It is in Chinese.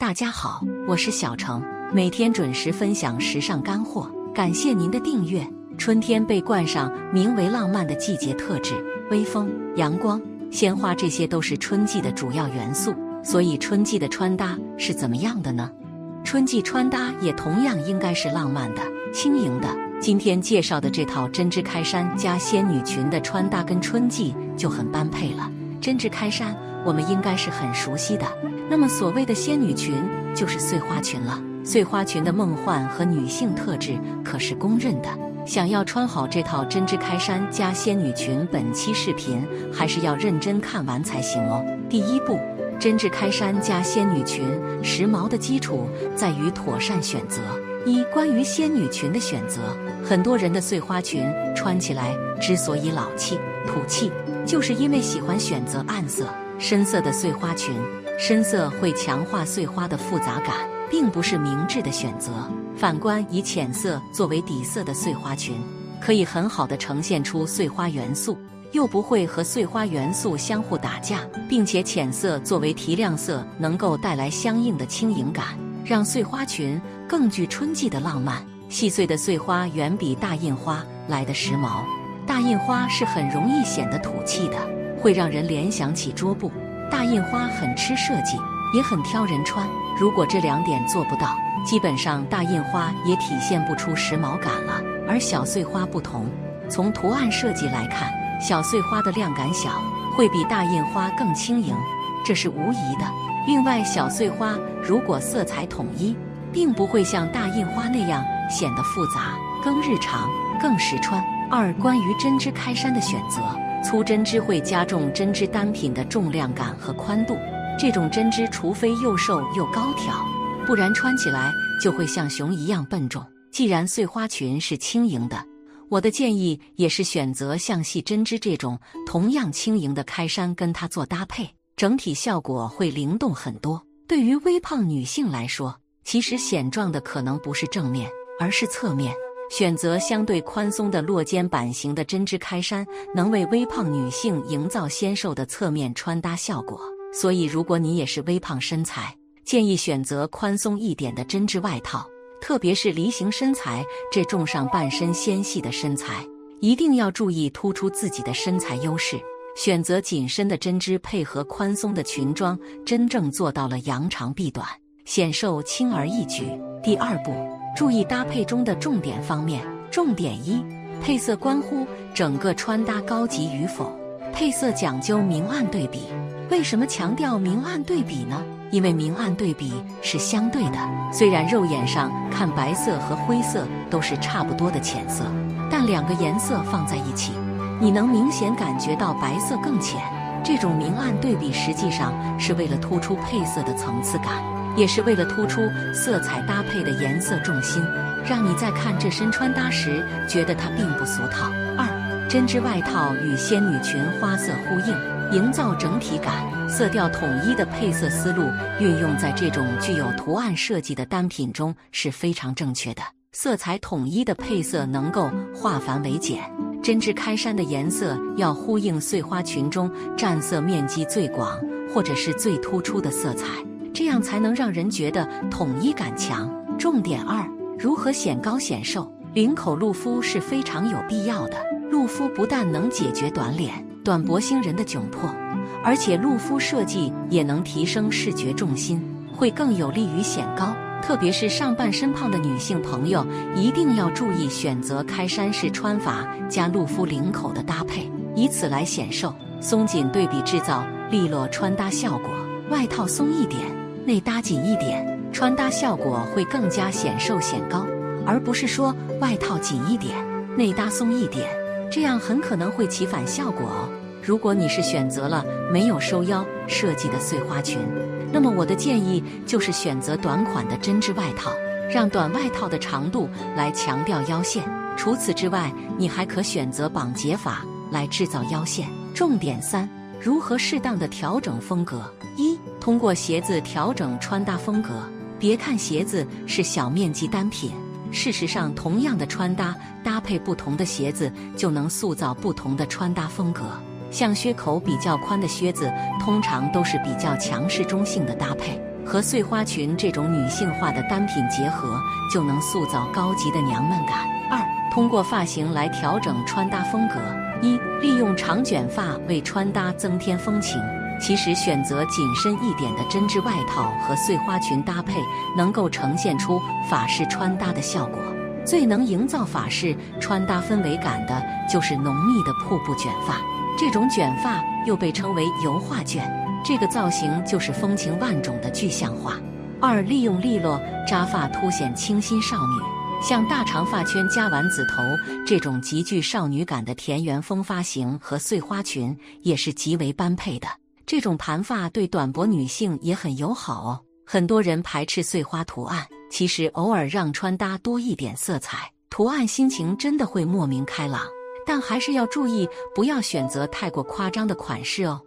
大家好，我是小程，每天准时分享时尚干货。感谢您的订阅。春天被冠上名为浪漫的季节特质，微风、阳光、鲜花，这些都是春季的主要元素。所以，春季的穿搭是怎么样的呢？春季穿搭也同样应该是浪漫的、轻盈的。今天介绍的这套针织开衫加仙女裙的穿搭，跟春季就很般配了。针织开衫，我们应该是很熟悉的。那么，所谓的仙女裙就是碎花裙了。碎花裙的梦幻和女性特质可是公认的。想要穿好这套针织开衫加仙女裙，本期视频还是要认真看完才行哦。第一步，针织开衫加仙女裙，时髦的基础在于妥善选择。一、关于仙女裙的选择，很多人的碎花裙穿起来之所以老气、土气，就是因为喜欢选择暗色、深色的碎花裙。深色会强化碎花的复杂感，并不是明智的选择。反观以浅色作为底色的碎花裙，可以很好的呈现出碎花元素，又不会和碎花元素相互打架，并且浅色作为提亮色，能够带来相应的轻盈感，让碎花裙更具春季的浪漫。细碎的碎花远比大印花来的时髦，大印花是很容易显得土气的，会让人联想起桌布。大印花很吃设计，也很挑人穿。如果这两点做不到，基本上大印花也体现不出时髦感了。而小碎花不同，从图案设计来看，小碎花的量感小，会比大印花更轻盈，这是无疑的。另外，小碎花如果色彩统一，并不会像大印花那样显得复杂，更日常，更实穿。二、关于针织开衫的选择。粗针织会加重针织单品的重量感和宽度，这种针织除非又瘦又高挑，不然穿起来就会像熊一样笨重。既然碎花裙是轻盈的，我的建议也是选择像细针织这种同样轻盈的开衫跟它做搭配，整体效果会灵动很多。对于微胖女性来说，其实显壮的可能不是正面，而是侧面。选择相对宽松的落肩版型的针织开衫，能为微胖女性营造纤瘦的侧面穿搭效果。所以，如果你也是微胖身材，建议选择宽松一点的针织外套。特别是梨形身材这重上半身纤细的身材，一定要注意突出自己的身材优势。选择紧身的针织配合宽松的裙装，真正做到了扬长避短，显瘦轻而易举。第二步。注意搭配中的重点方面。重点一：配色关乎整个穿搭高级与否。配色讲究明暗对比。为什么强调明暗对比呢？因为明暗对比是相对的。虽然肉眼上看白色和灰色都是差不多的浅色，但两个颜色放在一起，你能明显感觉到白色更浅。这种明暗对比实际上是为了突出配色的层次感。也是为了突出色彩搭配的颜色重心，让你在看这身穿搭时觉得它并不俗套。二，针织外套与仙女裙花色呼应，营造整体感，色调统一的配色思路运用在这种具有图案设计的单品中是非常正确的。色彩统一的配色能够化繁为简，针织开衫的颜色要呼应碎花裙中占色面积最广或者是最突出的色彩。这样才能让人觉得统一感强。重点二：如何显高显瘦？领口露肤是非常有必要的。露肤不但能解决短脸、短脖星人的窘迫，而且露肤设计也能提升视觉重心，会更有利于显高。特别是上半身胖的女性朋友，一定要注意选择开衫式穿法加露肤领口的搭配，以此来显瘦。松紧对比制造利落穿搭效果。外套松一点。内搭紧一点，穿搭效果会更加显瘦显高，而不是说外套紧一点，内搭松一点，这样很可能会起反效果哦。如果你是选择了没有收腰设计的碎花裙，那么我的建议就是选择短款的针织外套，让短外套的长度来强调腰线。除此之外，你还可选择绑结法来制造腰线。重点三。如何适当的调整风格？一、通过鞋子调整穿搭风格。别看鞋子是小面积单品，事实上，同样的穿搭搭配不同的鞋子，就能塑造不同的穿搭风格。像靴口比较宽的靴子，通常都是比较强势中性的搭配；和碎花裙这种女性化的单品结合，就能塑造高级的娘们感。二，通过发型来调整穿搭风格。一，利用长卷发为穿搭增添风情。其实选择紧身一点的针织外套和碎花裙搭配，能够呈现出法式穿搭的效果。最能营造法式穿搭氛围感的，就是浓密的瀑布卷发。这种卷发又被称为油画卷，这个造型就是风情万种的具象化。二，利用利落扎发凸显清新少女，像大长发圈加丸子头这种极具少女感的田园风发型和碎花裙，也是极为般配的。这种盘发对短脖女性也很友好哦。很多人排斥碎花图案，其实偶尔让穿搭多一点色彩、图案，心情真的会莫名开朗。但还是要注意，不要选择太过夸张的款式哦。